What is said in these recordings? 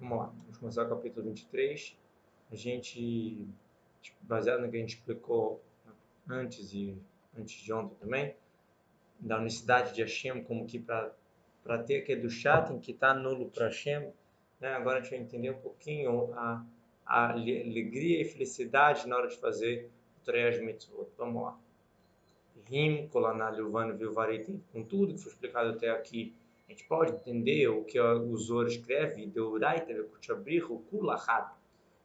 Vamos lá, vamos começar o capítulo 23. A gente, baseado no que a gente explicou antes e antes de ontem também, da unicidade de Hashem, como que para ter aquele do tem que estar tá nulo para Hashem. Né? Agora a gente vai entender um pouquinho a, a alegria e felicidade na hora de fazer o Treyas Mitzvot. Vamos lá. Rim, Kolaná, Luvano, Vilvarete, com tudo que foi explicado até aqui a gente pode entender o que o Zor escreve,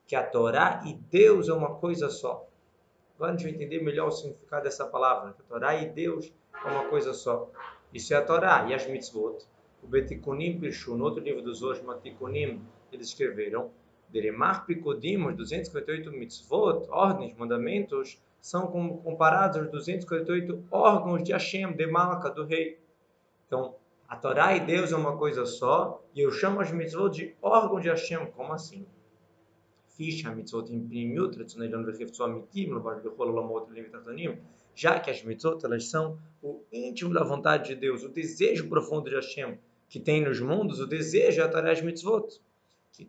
que a Torá e Deus é uma coisa só. Vai entender melhor o significado dessa palavra, que a Torá e Deus é uma coisa só. Isso é a Torá e as mitzvot. O Betikunim no outro livro dos Zor, Matikunim, eles escreveram, Deremar Pikodim, os 258 mitzvot, ordens, mandamentos, são comparados aos 248 órgãos de Hashem, de Malaka, do rei. Então, a Torá e Deus é uma coisa só, e eu chamo as mitzvot de órgão de Hashem. Como assim? Já que as mitzvot elas são o íntimo da vontade de Deus, o desejo profundo de Hashem, que tem nos mundos, o desejo é a Torá e as mitzvot. Que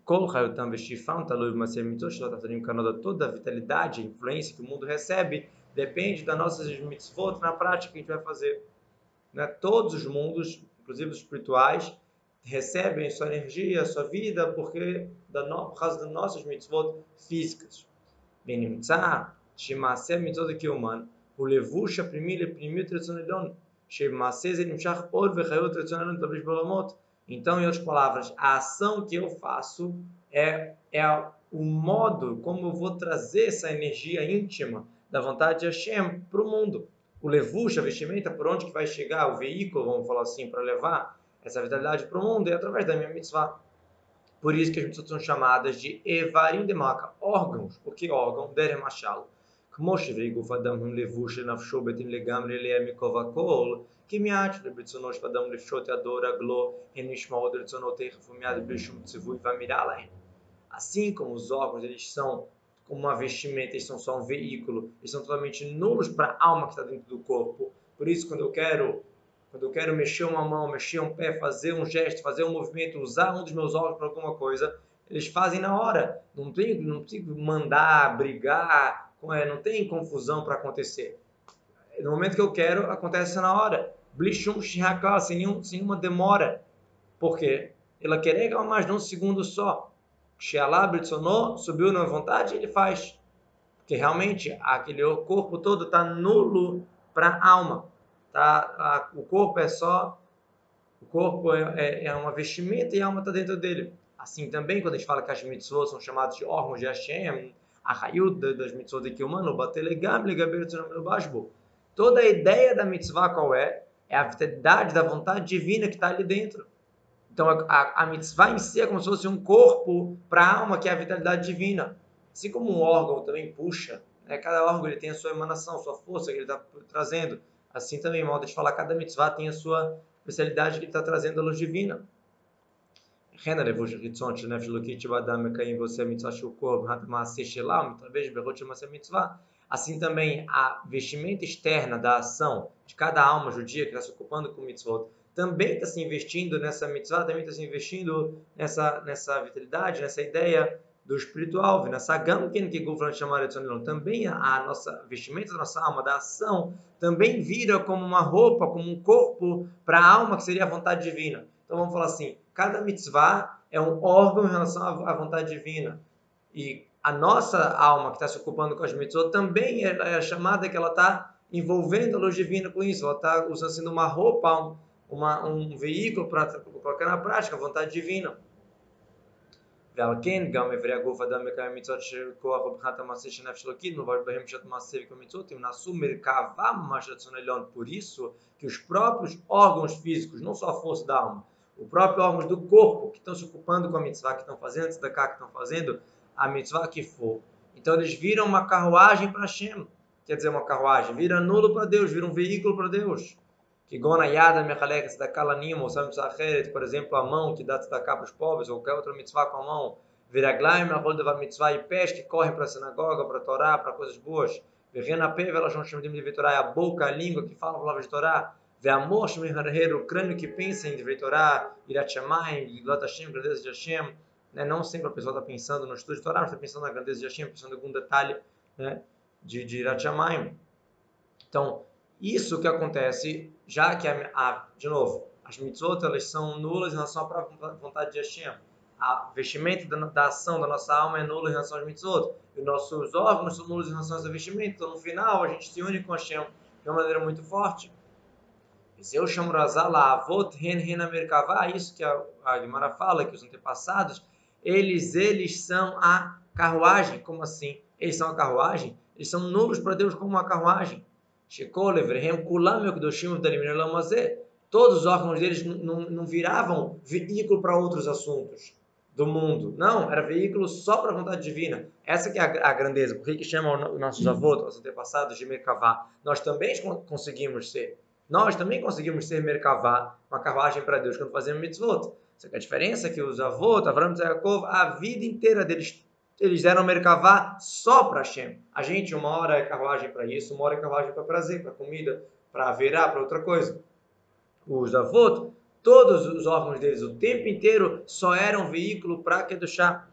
toda a vitalidade, a influência que o mundo recebe, depende das nossas mitzvot na prática que a gente vai fazer. Né? Todos os mundos inclusive os espirituais, recebem sua energia, sua vida, porque da no, por causa das nossas mitzvot físicas. Benimtzah, mitzvot humano, o levush aprimir. Então, em outras palavras, a ação que eu faço é, é o modo como eu vou trazer essa energia íntima da vontade de Hashem para o mundo o levush, a vestimenta, por onde que vai chegar o veículo, vamos falar assim, para levar essa vitalidade para o mundo, é através da minha mitzvah. Por isso que as mitzvot são chamadas de Evarim de Maca, órgãos. O que órgão? Derem Machal. כמו שברי גוף אדם הם לבוש לנפשו בטים לגמרי אליה מכובע כל, כי מיד ברצונו של אדם לפשוט ידו רגלו, הן נשמעות רצונות תכף ומיד בלי שום ציווי ואמירה להם. Assim como os órgãos eles são como uma vestimenta, eles são só um veículo, eles são totalmente nulos para a alma que está dentro do corpo. Por isso, quando eu quero quando eu quero mexer uma mão, mexer um pé, fazer um gesto, fazer um movimento, usar um dos meus olhos para alguma coisa, eles fazem na hora. Não tem, não tem mandar, brigar, é, não tem confusão para acontecer. No momento que eu quero, acontece na hora. Blishum shihaka, sem, sem nenhuma demora. Por quê? Ela quer mais de um segundo só. Shealá subiu na vontade, ele faz. Porque realmente aquele corpo todo está nulo para a alma. Tá? O corpo é só. O corpo é, é, é uma vestimenta e a alma está dentro dele. Assim também, quando a gente fala que as mitzvot são chamadas de órgãos de Hashem, a raiut das mitzvot aqui humano, batelegam, legabir, Toda a ideia da mitzvah qual é? É a vitalidade da vontade divina que está ali dentro. Então, a, a mitzvah em si é como se fosse um corpo para a alma, que é a vitalidade divina. Assim como um órgão também puxa, né? cada órgão ele tem a sua emanação, sua força que ele está trazendo. Assim também, modo de falar, cada mitzvah tem a sua especialidade que ele está trazendo a luz divina. Assim também, a vestimenta externa da ação de cada alma judia que está se ocupando com mitzvot também está se investindo nessa mitzvah, também está se investindo nessa, nessa vitalidade, nessa ideia do espiritual, nessa gamken que Gufran chamar de Também a nossa vestimenta da nossa alma, da ação, também vira como uma roupa, como um corpo para a alma que seria a vontade divina. Então vamos falar assim: cada mitzvah é um órgão em relação à vontade divina. E a nossa alma que está se ocupando com as mitzvot também é, é chamada que ela está envolvendo a luz divina com isso. Ela está usando sendo uma roupa, uma, um veículo para colocar na prática a vontade divina. ועל כן גם איברי הגוף אדם מקיים מצוות של כוח ובחינת המעשה של נפש אלוקית מברך בהם שעת מעשה ומצוות אם נעשו מרכבה ממש רצון עליון por isso que os próprios órgãos físicos não só a força da alma o próprio órgãos do corpo que estão se ocupando com a mitzvah que estão fazendo da cá que estão fazendo a mitzvah que for então eles viram uma carruagem para Hashem quer dizer uma carruagem vira nulo para Deus vira um veículo para Deus que gona yada mechalek tzedakah lanim, ou sabe acheret, por exemplo, a mão que dá tzedakah para os pobres, ou qualquer outra mitzvah com a mão, viraglaim, roda da mitzvah e pés que correm para a sinagoga, para a Torá, para coisas boas, virrena peve, elas de Torá, é a boca, a língua que fala a palavra de Torá, vê amor, o crânio que pensa em Torá, irat shamayim, glot Hashem, grandeza de Hashem, né? não sempre a pessoa está pensando no estudo de Torá, está pensando na grandeza de Hashem, pensando em algum detalhe né? de, de Irachamim. Então, isso que acontece, já que, a, a, de novo, as mitzvot elas são nulas em relação à vontade de Hashem. A vestimenta da, da, ação da nossa alma é nula em relação às mitzvot. E nossos órgãos são nulos em relação às vestimentas. Então, no final, a gente se une com Hashem de uma maneira muito forte. Eu chamo Razala Avot Hen Amerikavá, isso que a, a Guimara fala, que os antepassados, eles, eles são a carruagem. Como assim? Eles são a carruagem? Eles são nulos para Deus como uma carruagem. Shekol Evrehem Kulam Yokdoshim Todos os órgãos deles não viravam veículo para outros assuntos do mundo. Não, era veículo só para a vontade divina. Essa que é a, a grandeza. Por que, chamam os nossos avós, os antepassados de Merkavá? Nós também conseguimos ser. Nós também conseguimos ser Merkavá, uma carruagem para Deus, quando fazemos mitzvot. Só que a diferença é que os avós, Avram Yaakov, a vida inteira deles eles eram Merkavá só para Hashem. A gente, uma hora é carruagem para isso, uma hora é carruagem para prazer, para comida, para verá, para outra coisa. Os avot, todos os órgãos deles o tempo inteiro só eram veículo para Kedushá.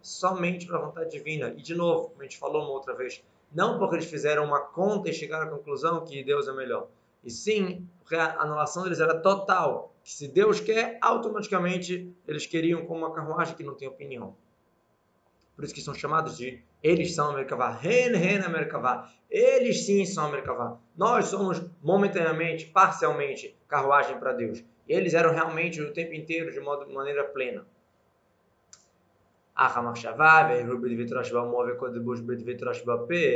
Somente para a vontade divina. E de novo, como a gente falou uma outra vez, não porque eles fizeram uma conta e chegaram à conclusão que Deus é melhor. E sim, porque a anulação deles era total que se Deus quer, automaticamente eles queriam como uma carruagem que não tem opinião. Por isso que são chamados de eles são Merkavá, Ren Ren Merkavá. Eles sim são Merkavá. Nós somos momentaneamente, parcialmente carruagem para Deus. Eles eram realmente o tempo inteiro de, modo, de maneira plena.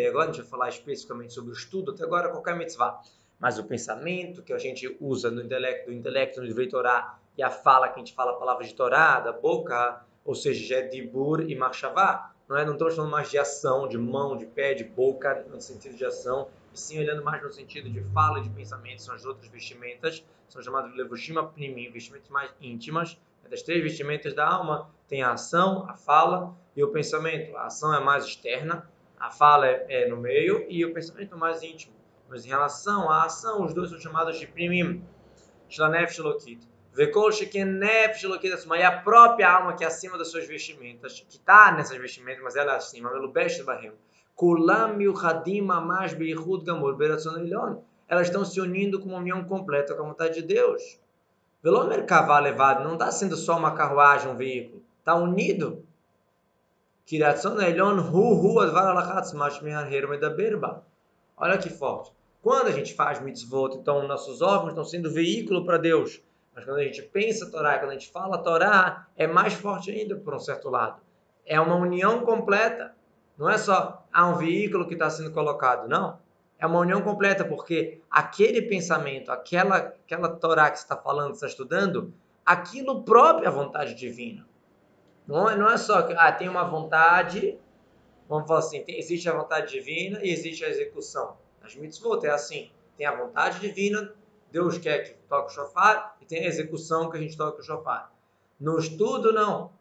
Agora a gente vai falar especificamente sobre o estudo, até agora qualquer mitzvah mas o pensamento que a gente usa no intelecto, do intelecto no Divrei Torá, e a fala que a gente fala a palavra de Torá, da boca, ou seja, já é Dibur e Marchavá, não, é, não estamos falando mais de ação, de mão, de pé, de boca, no sentido de ação, e sim olhando mais no sentido de fala e de pensamento, são as outras vestimentas, são chamadas de Levushima Primim, vestimentas mais íntimas, é das três vestimentas da alma, tem a ação, a fala e o pensamento. A ação é mais externa, a fala é, é no meio e o pensamento mais íntimo. Mas em relação à ação, os dois são chamados de primim. Shlanef Shalokit. Vekol Shekenef Shalokit E a própria alma que é acima das suas vestimentas, que está nessas vestimentas, mas ela é acima, Melubesh Bahim. Kulam Yuhadim Amash Beichud Gamor Beratzon. Elas estão se unindo com uma união completa com a vontade de Deus. Velomer Kavá levado, não está sendo só uma carruagem, um veículo. Está unido. Kiratzon Elyon Hu Hu Advar Alachatz Mashmehar Herme da Berba. Olha que forte. Quando a gente faz mitzvot, então nossos órgãos estão sendo veículo para Deus. Mas quando a gente pensa Torá, quando a gente fala Torá, é mais forte ainda por um certo lado. É uma união completa. Não é só há um veículo que está sendo colocado, não. É uma união completa, porque aquele pensamento, aquela, aquela Torá que você está falando, está estudando, aquilo próprio é a vontade divina. Não é, não é só que ah, tem uma vontade Vamos falar assim, tem, existe a vontade divina e existe a execução. Nas mitzvot é assim, tem a vontade divina, Deus quer que toque o shofar, e tem a execução que a gente toque o shofar. No estudo, não.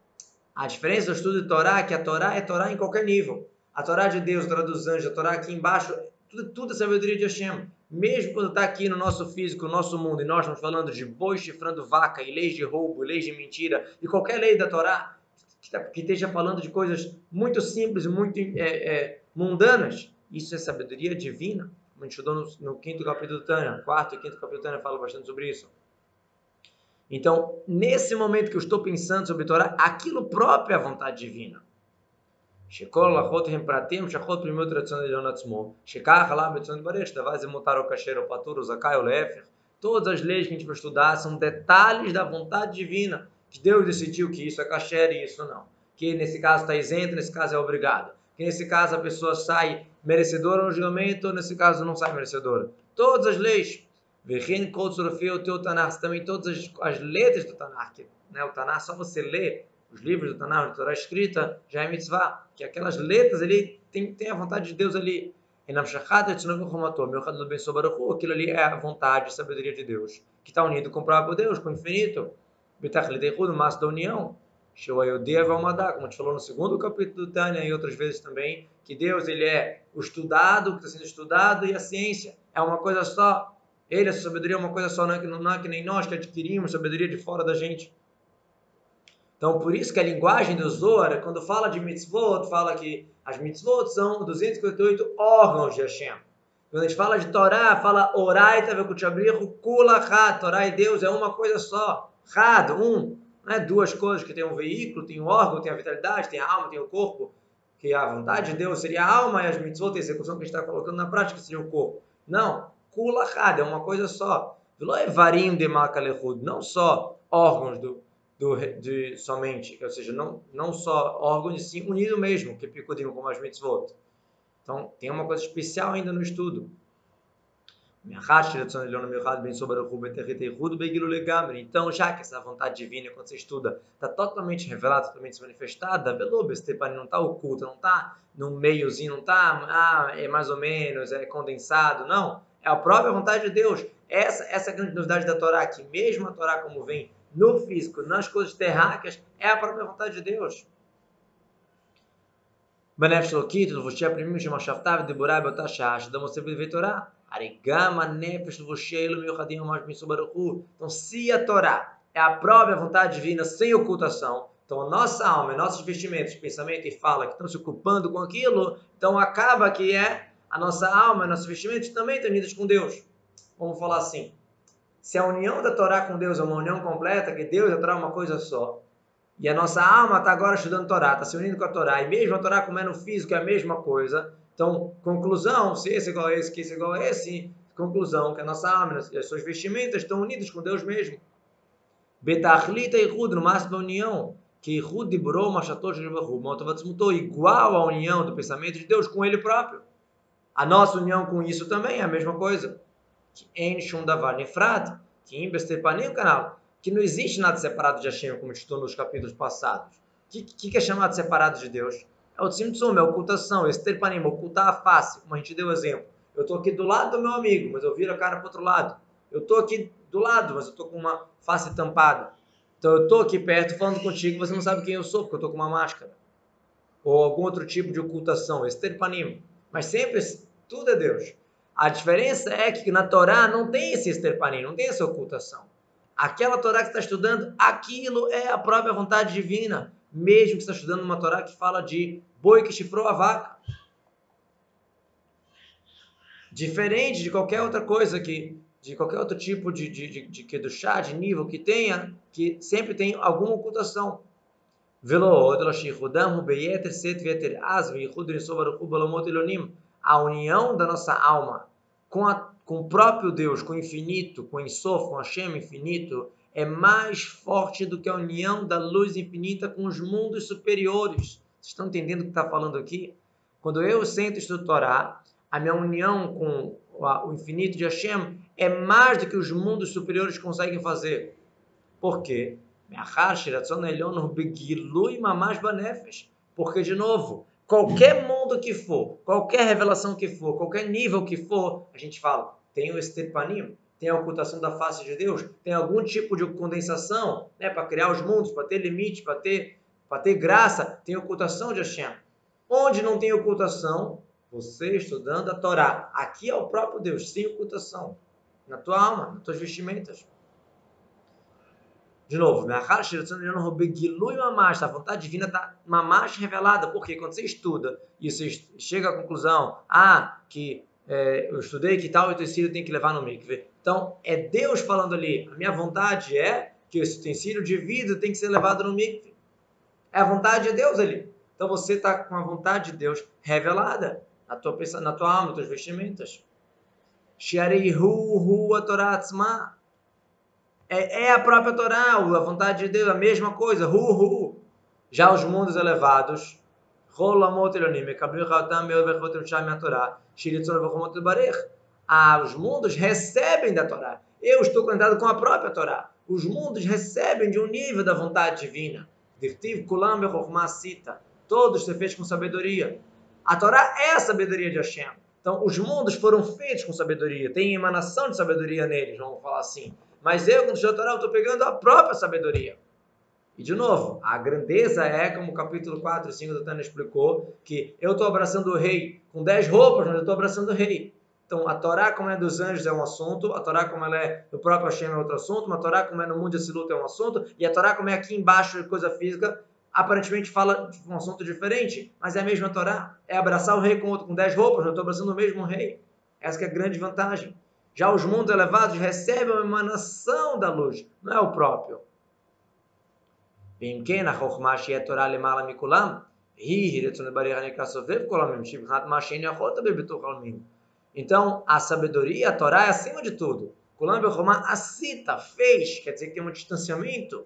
A diferença do estudo de Torá é que a Torá é Torá em qualquer nível. A Torá de Deus, a Torá dos anjos, a Torá aqui embaixo, tudo, tudo é sabedoria de Hashem. Mesmo quando está aqui no nosso físico, no nosso mundo, e nós estamos falando de boi chifrando vaca, e leis de roubo, e leis de mentira, e qualquer lei da Torá, que, tá, que esteja falando de coisas muito simples, muito é, é, mundanas. Isso é sabedoria divina. Como a gente estudou no, no quinto capítulo do Tânia, quarto e quinto capítulo do Tânia fala bastante sobre isso. Então, nesse momento que eu estou pensando sobre Torá, aquilo próprio é a vontade divina. שכל הלכות הם פרטים שכל פנימיות רצון עליון עצמו, שכך עלה ברצון יתברך, שדבר זה מותר או כשר או פטור או זכאי ou להפך. Todas as leis que a gente vai estudar são detalhes da vontade divina que Deus decidiu que isso é kasher e isso não. Que nesse caso está isento, nesse caso é obrigado. Que nesse caso a pessoa sai merecedora no julgamento, nesse caso não sai merecedora. Todas as leis. o teu Tanakh, também todas as, as letras do Tanakh. Né? O Tanakh, só você ler os livros do Tanakh, a Torá escrita, já é mitzvah. Que aquelas letras ali, tem, tem a vontade de Deus ali. Aquilo ali é a vontade, a sabedoria de Deus, que está unido com o próprio Deus, com o infinito. Da união. Como a gente falou no segundo capítulo do Tânia e outras vezes também, que Deus ele é o estudado, que está sendo estudado, e a ciência é uma coisa só. Ele, essa sabedoria é uma coisa só, não é, que, não é que nem nós que adquirimos sabedoria de fora da gente. Então, por isso que a linguagem do Zohar, quando fala de mitzvot, fala que as mitzvot são 258 órgãos de Hashem. Quando a gente fala de Torá, fala orai tavekuchabrihu kula had. Torá e Deus é uma coisa só. Had, um. Não é duas coisas que tem um veículo, tem um órgão, tem a vitalidade, tem a alma, tem o corpo. Que a vontade de Deus seria a alma e as mitzvot, a execução que a gente está colocando na prática seria o corpo. Não. Kula had, é uma coisa só. Varim de Não só órgãos do, do, de somente, ou seja, não, não só órgãos, sim unido mesmo, que picudim como as mitzvot. Então, tem uma coisa especial ainda no estudo. Então, já que essa vontade divina, quando você estuda, está totalmente revelada, totalmente manifestada, não está oculta, não está no meiozinho, não está, ah, é mais ou menos, é condensado, não. É a própria vontade de Deus. Essa, essa é a grande novidade da Torá, que mesmo a Torá como vem no físico, nas coisas terráqueas, é a própria vontade de Deus. Benef Shlokit, Vushia Primim, Shemashaftav, Deborah, Botashah, Shadam, Oseb, Torá. Então, se a Torá é a própria vontade divina sem ocultação, então a nossa alma, nossos vestimentos, pensamento e fala que estão se ocupando com aquilo, então acaba que é a nossa alma, nossos vestimentos também estão unidos com Deus. Vamos falar assim. Se a união da Torá com Deus é uma união completa, que Deus e a Torá é uma coisa só, e a nossa alma está agora estudando Torá, está se unindo com a Torá, e mesmo a Torá como é no físico é a mesma coisa, então, conclusão, se esse é igual a esse, que esse é igual a esse, conclusão, que a nossa alma e as suas vestimentas estão unidas com Deus mesmo. Betachlita e Hud, no máximo da união, que de Bro, Machator, mutou igual à união do pensamento de Deus com Ele próprio. A nossa união com isso também é a mesma coisa que enche um davar nefrad, que nem o canal, que não existe nada separado de Hashem, como estou nos capítulos passados. O que, que, é chamado separado de Deus? É o tzimtzum, é ocultação, esse panim, ocultar a face, como a gente deu exemplo. Eu estou aqui do lado do meu amigo, mas eu viro a cara para outro lado. Eu estou aqui do lado, mas eu estou com uma face tampada. Então eu estou aqui perto falando contigo, você não sabe quem eu sou, porque eu estou com uma máscara. Ou algum outro tipo de ocultação, esse panim. Mas sempre, tudo é Deus. A diferença é que na Torá não tem esse esterpanim, não tem essa ocultação. Aquela Torá que está estudando, aquilo é a própria vontade divina, mesmo que está estudando uma Torá que fala de boi que chifrou a vaca. Diferente de qualquer outra coisa que, de qualquer outro tipo de, de, de, de, do chá, de nível que tenha, que sempre tem alguma ocultação. A união da nossa alma com, a, com o próprio Deus, com o infinito, com o Ensof, com Hashem infinito, é mais forte do que a união da luz infinita com os mundos superiores. Vocês estão entendendo o que está falando aqui? Quando eu sento e Torá, a minha união com o infinito de Hashem é mais do que os mundos superiores conseguem fazer. Por quê? Porque, de novo, qualquer mundo que for, qualquer revelação que for, qualquer nível que for, a gente fala, tem o estepanim, tem a ocultação da face de Deus, tem algum tipo de condensação, né, para criar os mundos, para ter limite, para ter, para ter graça, tem ocultação de Hashem. Onde não tem ocultação, você estudando a Torá. Aqui é o próprio Deus, sem ocultação, na tua alma, nas tuas vestimentas. De novo, a vontade divina está mamash revelada, porque quando você estuda e você chega à conclusão, ah, que é, eu estudei que tal utensílio tem que levar no mikve. Então, é Deus falando ali, a minha vontade é que esse utensílio de vidro tem que ser levado no mikve. É a vontade de Deus ali. Então, você está com a vontade de Deus revelada na tua, na tua alma, hu a Torah é, é a própria Torá, a vontade de Deus, a mesma coisa. Hu, hu. Já os mundos elevados, ah, os mundos recebem da Torá. Eu estou conectado com a própria Torá. Os mundos recebem de um nível da vontade divina. Todos ser feitos com sabedoria. A Torá é a sabedoria de Hashem. Então, os mundos foram feitos com sabedoria. Tem emanação de sabedoria neles, vamos falar assim. Mas eu, quando estou Torá, estou pegando a própria sabedoria. E de novo, a grandeza é, como o capítulo 4 e 5 do Tânia explicou, que eu estou abraçando o rei com 10 roupas, mas eu estou abraçando o rei. Então a Torá, como é dos anjos, é um assunto, a Torá, como ela é do próprio Hashem, é outro assunto, a Torá, como é no mundo de luta é um assunto, e a Torá, como é aqui embaixo, coisa física, aparentemente fala de um assunto diferente, mas é a mesma Torá. É abraçar o rei com outro com dez roupas, eu estou abraçando o mesmo rei. Essa é a grande vantagem. Já os mundos elevados recebem uma emanação da luz, não é o próprio. Então, a sabedoria, a Torá é acima de tudo. Kulam a cita, fez, quer dizer que tem um distanciamento,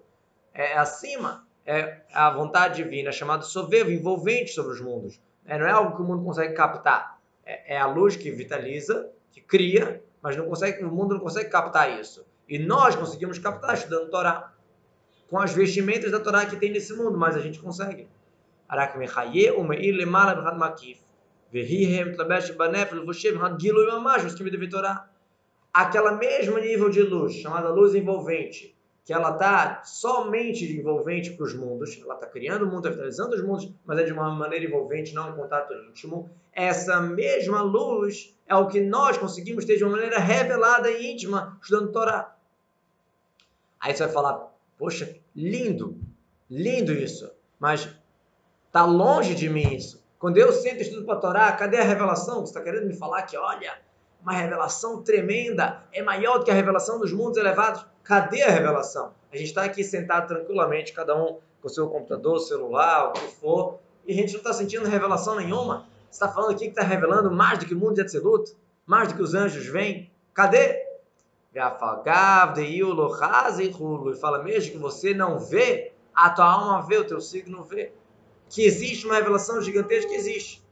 é acima é a vontade divina, chamado sovevo, envolvente sobre os mundos. É, não é algo que o mundo consegue captar. É, é, a luz que vitaliza, que cria, mas não consegue, o mundo não consegue captar isso. E nós conseguimos captar estudando Torá. Com as vestimentas da Torá que tem nesse mundo, mas a gente consegue. Aquela mesma nível de luz, chamada luz envolvente, que ela está somente envolvente para os mundos, ela está criando o mundo, vitalizando os mundos, mas é de uma maneira envolvente, não um contato íntimo. Essa mesma luz é o que nós conseguimos ter de uma maneira revelada e íntima, estudando Torá. Aí você vai falar, poxa, lindo, lindo isso, mas está longe de mim isso. Quando eu sento e estudo para Torá, cadê a revelação? Você está querendo me falar que, olha, uma revelação tremenda, é maior do que a revelação dos mundos elevados? Cadê a revelação? A gente está aqui sentado tranquilamente, cada um com seu computador, celular, o que for, e a gente não está sentindo revelação nenhuma. Você está falando aqui que está revelando mais do que o mundo de Atzilut? Mais do que os anjos vêm? Cadê? E fala, mesmo que você não vê, a tua alma vê, o teu signo vê. Que existe uma revelação gigantesca que existe.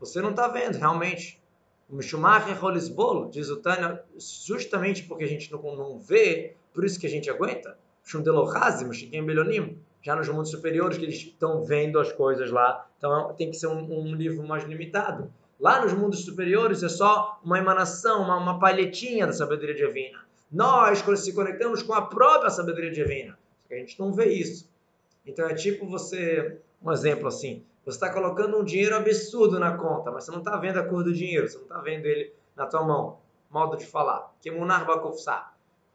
Você não está vendo, realmente. O Mishumacher Holisbolo, diz o Tânia, justamente porque a gente não, não vê, por isso que a gente aguenta. Shundelohazim, Shikim Belonim, já nos mundos superiores que eles estão vendo as coisas lá. Então tem que ser um, um livro mais limitado. Lá nos mundos superiores é só uma emanação, uma, uma palhetinha da sabedoria divina. Nós se conectamos com a própria sabedoria divina. A gente não vê isso. Então é tipo você, um exemplo assim, você está colocando um dinheiro absurdo na conta, mas você não está vendo a cor do dinheiro, você não está vendo ele na tua mão. Modo de falar. Que munar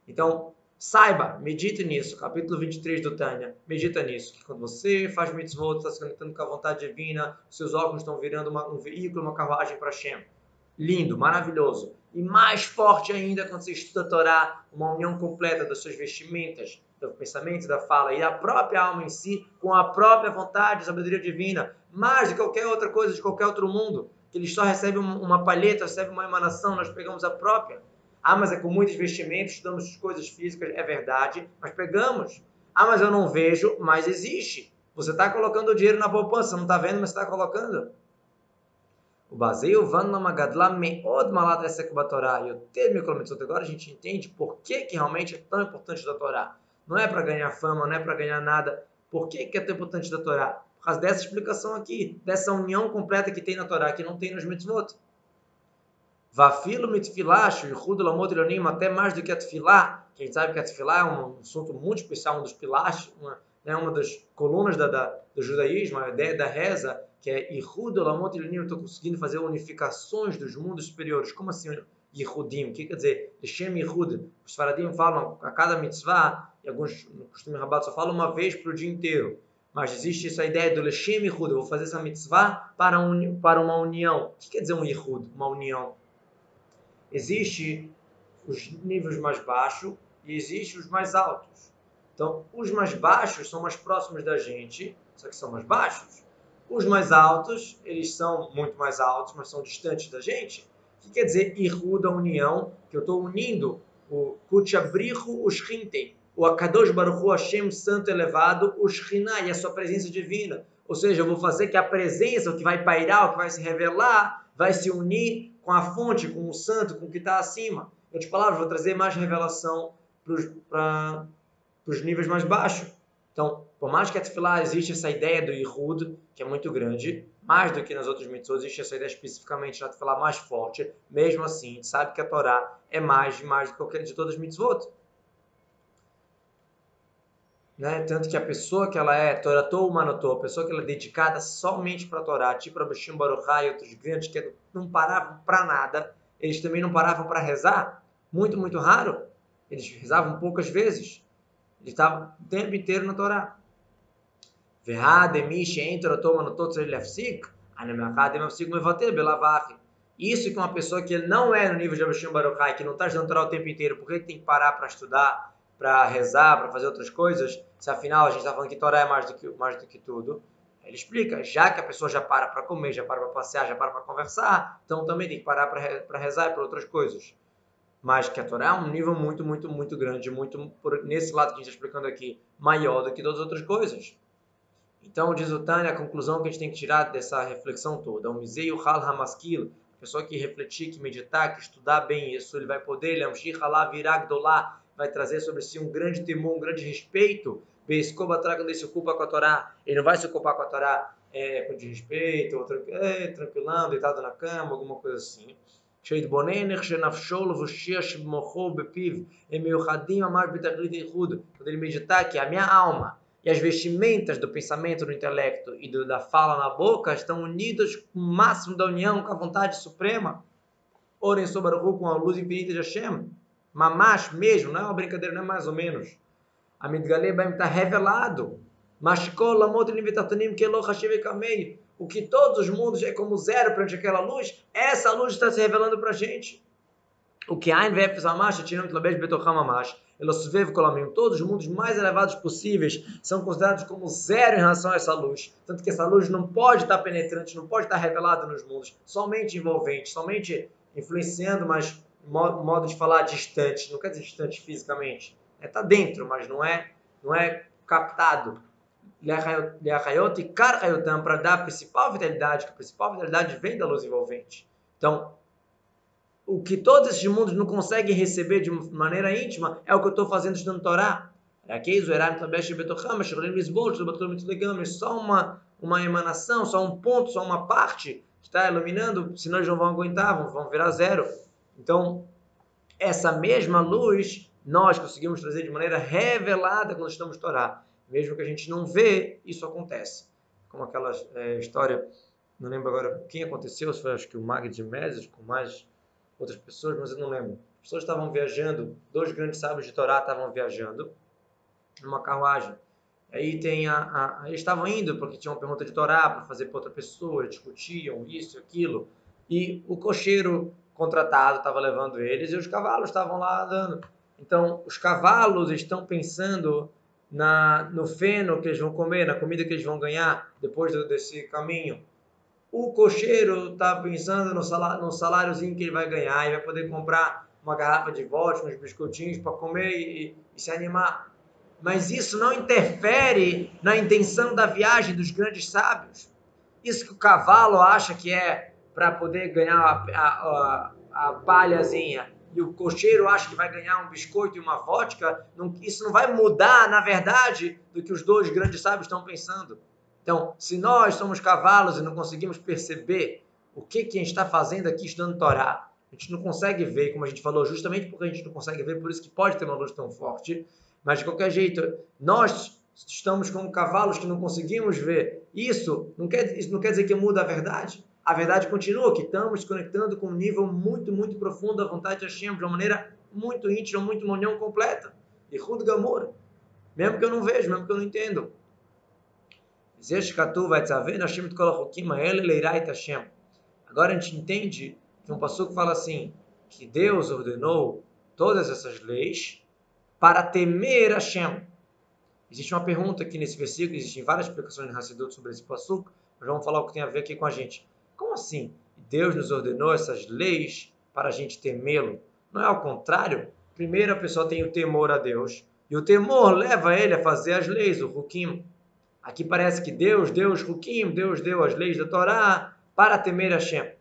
Então, Saiba, medite nisso. Capítulo 23 do Tânia. Medita nisso. Que quando você faz mitzvot, está se conectando com a vontade divina, seus órgãos estão virando uma, um veículo, uma carruagem para Shem. Lindo, maravilhoso. E mais forte ainda quando você estuda a Torá, uma união completa das suas vestimentas, do pensamento, da fala e a própria alma em si, com a própria vontade, sabedoria divina, mais de qualquer outra coisa, de qualquer outro mundo. Que eles só recebem uma palheta, recebem uma emanação, nós pegamos a própria. Ah, mas é com muitos investimentos, estudamos coisas físicas, é verdade, mas pegamos. Ah, mas eu não vejo, mas existe. Você está colocando o dinheiro na poupança, não está vendo, mas está colocando. O baseio Vanamagadla Meod Malat Esek Batorá. E o termo agora a gente entende por que, que realmente é tão importante da Torá. Não é para ganhar fama, não é para ganhar nada. Por que, que é tão importante da Torá? Por causa dessa explicação aqui, dessa união completa que tem na Torá, que não tem nos mitzvot. Vafilo mitfilash, Yichud Lamot até mais do que a tefilá, que a gente sabe que a tefilá é um assunto muito especial, um dos pilares, uma, né, uma das colunas da, da, do judaísmo, a ideia da reza, que é Yichud Lamot Elonim, estou conseguindo fazer unificações dos mundos superiores. Como assim Yichudim? O que quer dizer? Leshem Yichud. Os faradim falam a cada mitzvah, e alguns no costume rabato só falam uma vez para o dia inteiro. Mas existe essa ideia do Leshem Yichud, eu vou fazer essa mitzvah para, para uma união. O que quer dizer um Yichud? Uma união existe os níveis mais baixos e existe os mais altos. Então, os mais baixos são mais próximos da gente, só que são mais baixos. Os mais altos, eles são muito mais altos, mas são distantes da gente. O que quer dizer Ihu da união? Que eu estou unindo o Kutchabrihu, o Shrinten, o Akadosh Baruch Hu Hashem Santo Elevado, o Shrinai, a sua presença divina. Ou seja, eu vou fazer que a presença, o que vai pairar, o que vai se revelar, vai se unir com a fonte, com o santo, com o que está acima. Em outras palavras, vou trazer mais revelação para os níveis mais baixos. Então, por mais que a Tefilá existe essa ideia do Yehud, que é muito grande, mais do que nas outras mitzvot, existe essa ideia especificamente na Tefilá mais forte, mesmo assim, a gente sabe que a Torá é mais, mais do que qualquer de todas as mitzvot. Né? Tanto que a pessoa que ela é Toratou Manotou, a pessoa que ela é dedicada somente para a Torá, tipo Rabishim Baruchai e outros grandes que não paravam para nada, eles também não paravam para rezar? Muito, muito raro. Eles rezavam poucas vezes. Eles estavam o tempo inteiro na Torá. Isso que uma pessoa que não é no nível de Abishim Baruchai, que não está estudando Torá o tempo inteiro, por que tem que parar para estudar, para rezar, para fazer outras coisas, se afinal a gente está falando que Torá é mais do que, mais do que tudo? Ele explica, já que a pessoa já para para comer, já para para passear, já para para conversar, então também tem que parar para rezar e para outras coisas. Mas que a Torá é um nível muito, muito, muito grande, muito, por, nesse lado que a gente está explicando aqui, maior do que todas as outras coisas. Então, diz o Tânia, a conclusão que a gente tem que tirar dessa reflexão toda, o Miseio Hal Hamaskil, a pessoa que refletir, que meditar, que estudar bem isso, ele vai poder, ele é um Viragdolá, vai trazer sobre si um grande temor, um grande respeito. Beiscoba traga não se ocupa com a Torá. Ele não vai se ocupar com a Torá é, com desrespeito, ou tranqu... é, tranquilão, deitado na cama, alguma coisa assim. Quando ele meditar que a minha alma e as vestimentas do pensamento no intelecto e do, da fala na boca estão unidas com o máximo da união com a vontade suprema, orem sobre o com a luz infinita de Hashem. Mamash mesmo, não é uma brincadeira, não é mais ou menos. A Midgalei está revelado. O que todos os mundos é como zero perante aquela luz, essa luz está se revelando para a gente. O que Ein Vefes Amash, Tiram Tlabesh Betocham Amash, Elosvev Kolamim, todos os mundos mais elevados possíveis são considerados como zero em relação a essa luz. Tanto que essa luz não pode estar penetrante, não pode estar revelada nos mundos, somente envolvente, somente influenciando, mas modo de falar distante, não quer dizer distante fisicamente, está é, tá dentro, mas não é, não é captado Leachayot e para dar a principal vitalidade, que a principal vitalidade vem da luz envolvente. Então, o que todos esses mundos não conseguem receber de maneira íntima é o que eu estou fazendo estudando Torá. Só uma, uma emanação, só um ponto, só uma parte que está iluminando, senão eles não vão aguentar, vão, vão virar zero. Então, essa mesma luz nós conseguimos trazer de maneira revelada quando estamos Torá mesmo que a gente não vê, isso acontece. Como aquela é, história, não lembro agora quem aconteceu, foi acho que o Mag de Meses, com mais outras pessoas, mas eu não lembro. As pessoas estavam viajando, dois grandes sábios de Torá estavam viajando numa carruagem. Aí tem a, a, eles estavam indo porque tinham uma pergunta de Torá para fazer para outra pessoa, discutiam isso, aquilo. E o cocheiro contratado estava levando eles e os cavalos estavam lá andando. Então, os cavalos estão pensando na, no feno que eles vão comer, na comida que eles vão ganhar depois desse caminho. O cocheiro está pensando no, salário, no saláriozinho que ele vai ganhar e vai poder comprar uma garrafa de vodka, uns biscoitinhos para comer e, e se animar. Mas isso não interfere na intenção da viagem dos grandes sábios. Isso que o cavalo acha que é para poder ganhar a, a, a, a palhazinha e o cocheiro acha que vai ganhar um biscoito e uma vodka, não, isso não vai mudar, na verdade, do que os dois grandes sábios estão pensando. Então, se nós somos cavalos e não conseguimos perceber o que, que a gente está fazendo aqui estudando Torá, a gente não consegue ver, como a gente falou, justamente porque a gente não consegue ver, por isso que pode ter uma luz tão forte. Mas, de qualquer jeito, nós estamos como cavalos que não conseguimos ver. Isso não quer, isso não quer dizer que muda a verdade a verdade continua, que estamos conectando com um nível muito, muito profundo da vontade de Hashem, de uma maneira muito íntima, muito uma união completa. E Hud Gamor. Mesmo que eu não vejo, mesmo que eu não entendo. Agora a gente entende que um passuco fala assim, que Deus ordenou todas essas leis para temer Hashem. Existe uma pergunta aqui nesse versículo, existem várias explicações de Hassidut sobre esse passuco, mas vamos falar o que tem a ver aqui com a gente. Como assim? Deus nos ordenou essas leis para a gente temê-lo? Não é ao contrário? Primeiro a pessoa tem o temor a Deus, e o temor leva ele a fazer as leis, o Hukim. Aqui parece que Deus deu os Deus deu as leis da Torá para temer Hashem.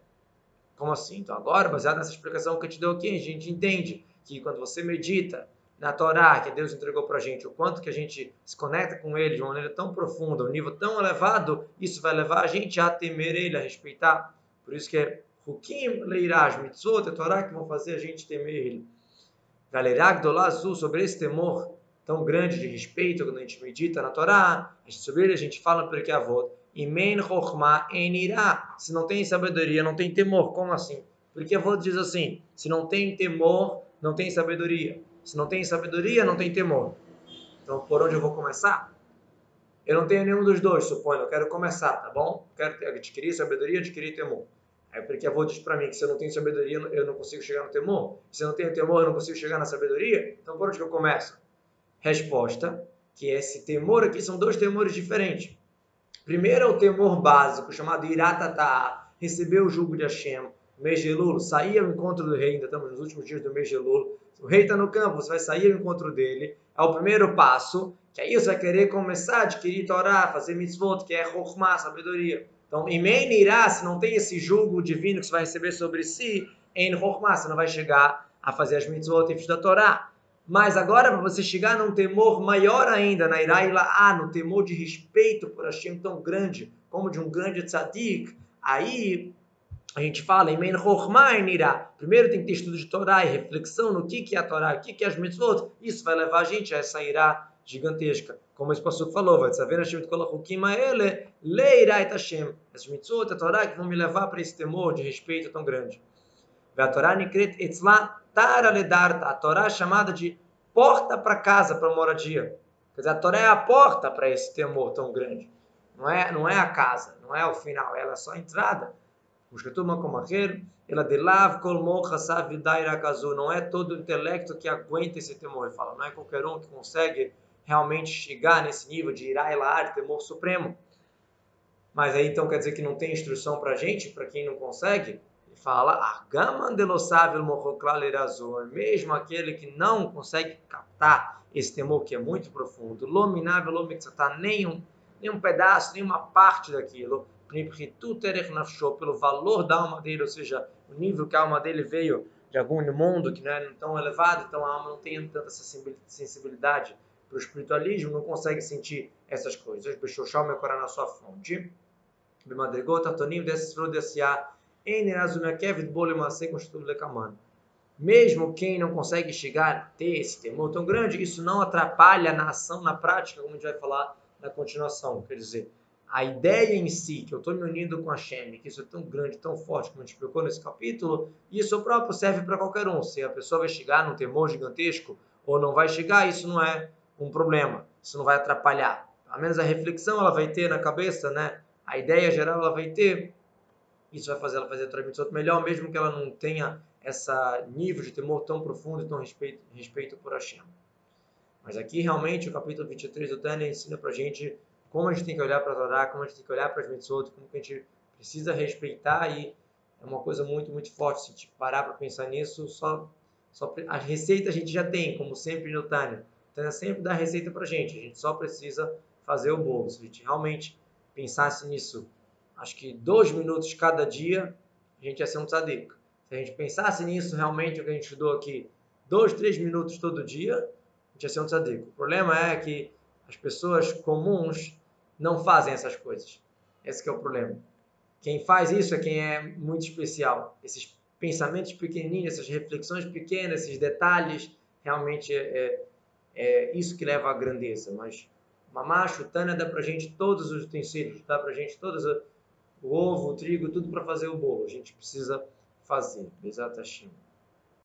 Como assim? Então agora, baseado nessa explicação que eu te deu aqui, a gente entende que quando você medita na Torá que Deus entregou para a gente, o quanto que a gente se conecta com Ele de uma maneira tão profunda, um nível tão elevado, isso vai levar a gente a temer Ele, a respeitar. Por isso que é Hukim Leiraj, Mitzvot, a Torá que vão fazer a gente temer Ele. Galerag Dolazu, sobre esse temor tão grande de respeito, quando a gente medita na Torá, sobre ele a gente fala porque avô. Imen Chochma Enirá. Se não tem sabedoria, não tem temor. Como assim? Porque a avó diz assim: se não tem temor, não tem sabedoria. Se não tem sabedoria, não tem temor. Então, por onde eu vou começar? Eu não tenho nenhum dos dois, suponho. Eu quero começar, tá bom? Quero adquirir sabedoria, adquirir temor. É porque a avó diz para mim que se eu não tenho sabedoria, eu não consigo chegar no temor. Se eu não tenho temor, eu não consigo chegar na sabedoria. Então, por onde que eu começo? Resposta: que esse temor aqui são dois temores diferentes. Primeiro é o temor básico, chamado Iratata, receber o jugo de Hashem, mês de Elul, sair ao encontro do rei, ainda estamos nos últimos dias do mês de Elul, o rei está no campo, você vai sair ao encontro dele, é o primeiro passo, que aí você vai querer começar a adquirir Torá, fazer mitzvot, que é Chokhmah, sabedoria. Então, em Irá, se não tem esse jugo divino que você vai receber sobre si, em Chokhmah, você não vai chegar a fazer as mitzvot e da Torá. Mas agora, para você chegar num temor maior ainda, na Iraila ah, no temor de respeito por Hashem tão grande, como de um grande tzadik, aí a gente fala em. Primeiro tem que ter estudo de Torá e reflexão no que, que é a Torá, o que, que é as mitzvot. Isso vai levar a gente a essa irá gigantesca. Como esse pastor falou, vai saber Hashem Kolachukim ele, leirá. Essas mitzvot, a Torá, que vão me levar para esse temor de respeito tão grande. A Torá etzla a Torá é chamada de porta para casa, para moradia. Quer dizer, a Torá é a porta para esse temor tão grande. Não é, não é a casa, não é o final, ela é só a entrada. Ela Não é todo o intelecto que aguenta esse temor. Ele fala, não é qualquer um que consegue realmente chegar nesse nível de irá elar, temor supremo. Mas aí então quer dizer que não tem instrução para gente, para quem não consegue? fala Argaman delossável azul, mesmo aquele que não consegue captar esse temor que é muito profundo, lominável lomixatá, nenhum, nenhum pedaço, nenhuma parte daquilo, pelo valor da alma dele, ou seja, o nível que a alma dele veio de algum mundo que não é tão elevado, então a alma não tem tanta sensibilidade para o espiritualismo, não consegue sentir essas coisas. Bechouchal meu coração na sua fonte. Bimadrigota, Tonim, desses desse mesmo quem não consegue chegar a ter esse temor tão grande, isso não atrapalha na ação, na prática, como a gente vai falar na continuação. Quer dizer, a ideia em si, que eu estou me unindo com a Shem, que isso é tão grande, tão forte, como a gente explicou nesse capítulo, isso próprio serve para qualquer um. Se a pessoa vai chegar num temor gigantesco ou não vai chegar, isso não é um problema. Isso não vai atrapalhar. Pelo menos a reflexão ela vai ter na cabeça, né? A ideia geral ela vai ter, isso vai fazer ela fazer a Mitzvot melhor, mesmo que ela não tenha esse nível de temor tão profundo e tão respeito, respeito por Hashem. Mas aqui realmente o capítulo 23 do Tânia ensina pra gente como a gente tem que olhar para a Torá, como a gente tem que olhar para as mitzvot, como que a gente precisa respeitar e é uma coisa muito, muito forte. Se a gente parar para pensar nisso, só, só a a gente já tem, como sempre no Tânia. O Tânia sempre dá receita para a gente, a gente só precisa fazer o bolo. Se a gente realmente pensasse nisso acho que dois minutos cada dia, a gente ia ser um tzadik. Se a gente pensasse nisso realmente, o que a gente estudou aqui, dois, três minutos todo dia, a gente ia ser um tzadik. O problema é que as pessoas comuns não fazem essas coisas. Esse é o problema. Quem faz isso é quem é muito especial. Esses pensamentos pequenininhos, essas reflexões pequenas, esses detalhes, realmente é, é, é isso que leva à grandeza. Mas mamacho, Tânia dá pra gente todos os utensílios, dá pra gente todas as o ovo, o trigo, tudo para fazer o bolo. A gente precisa fazer. Hashem.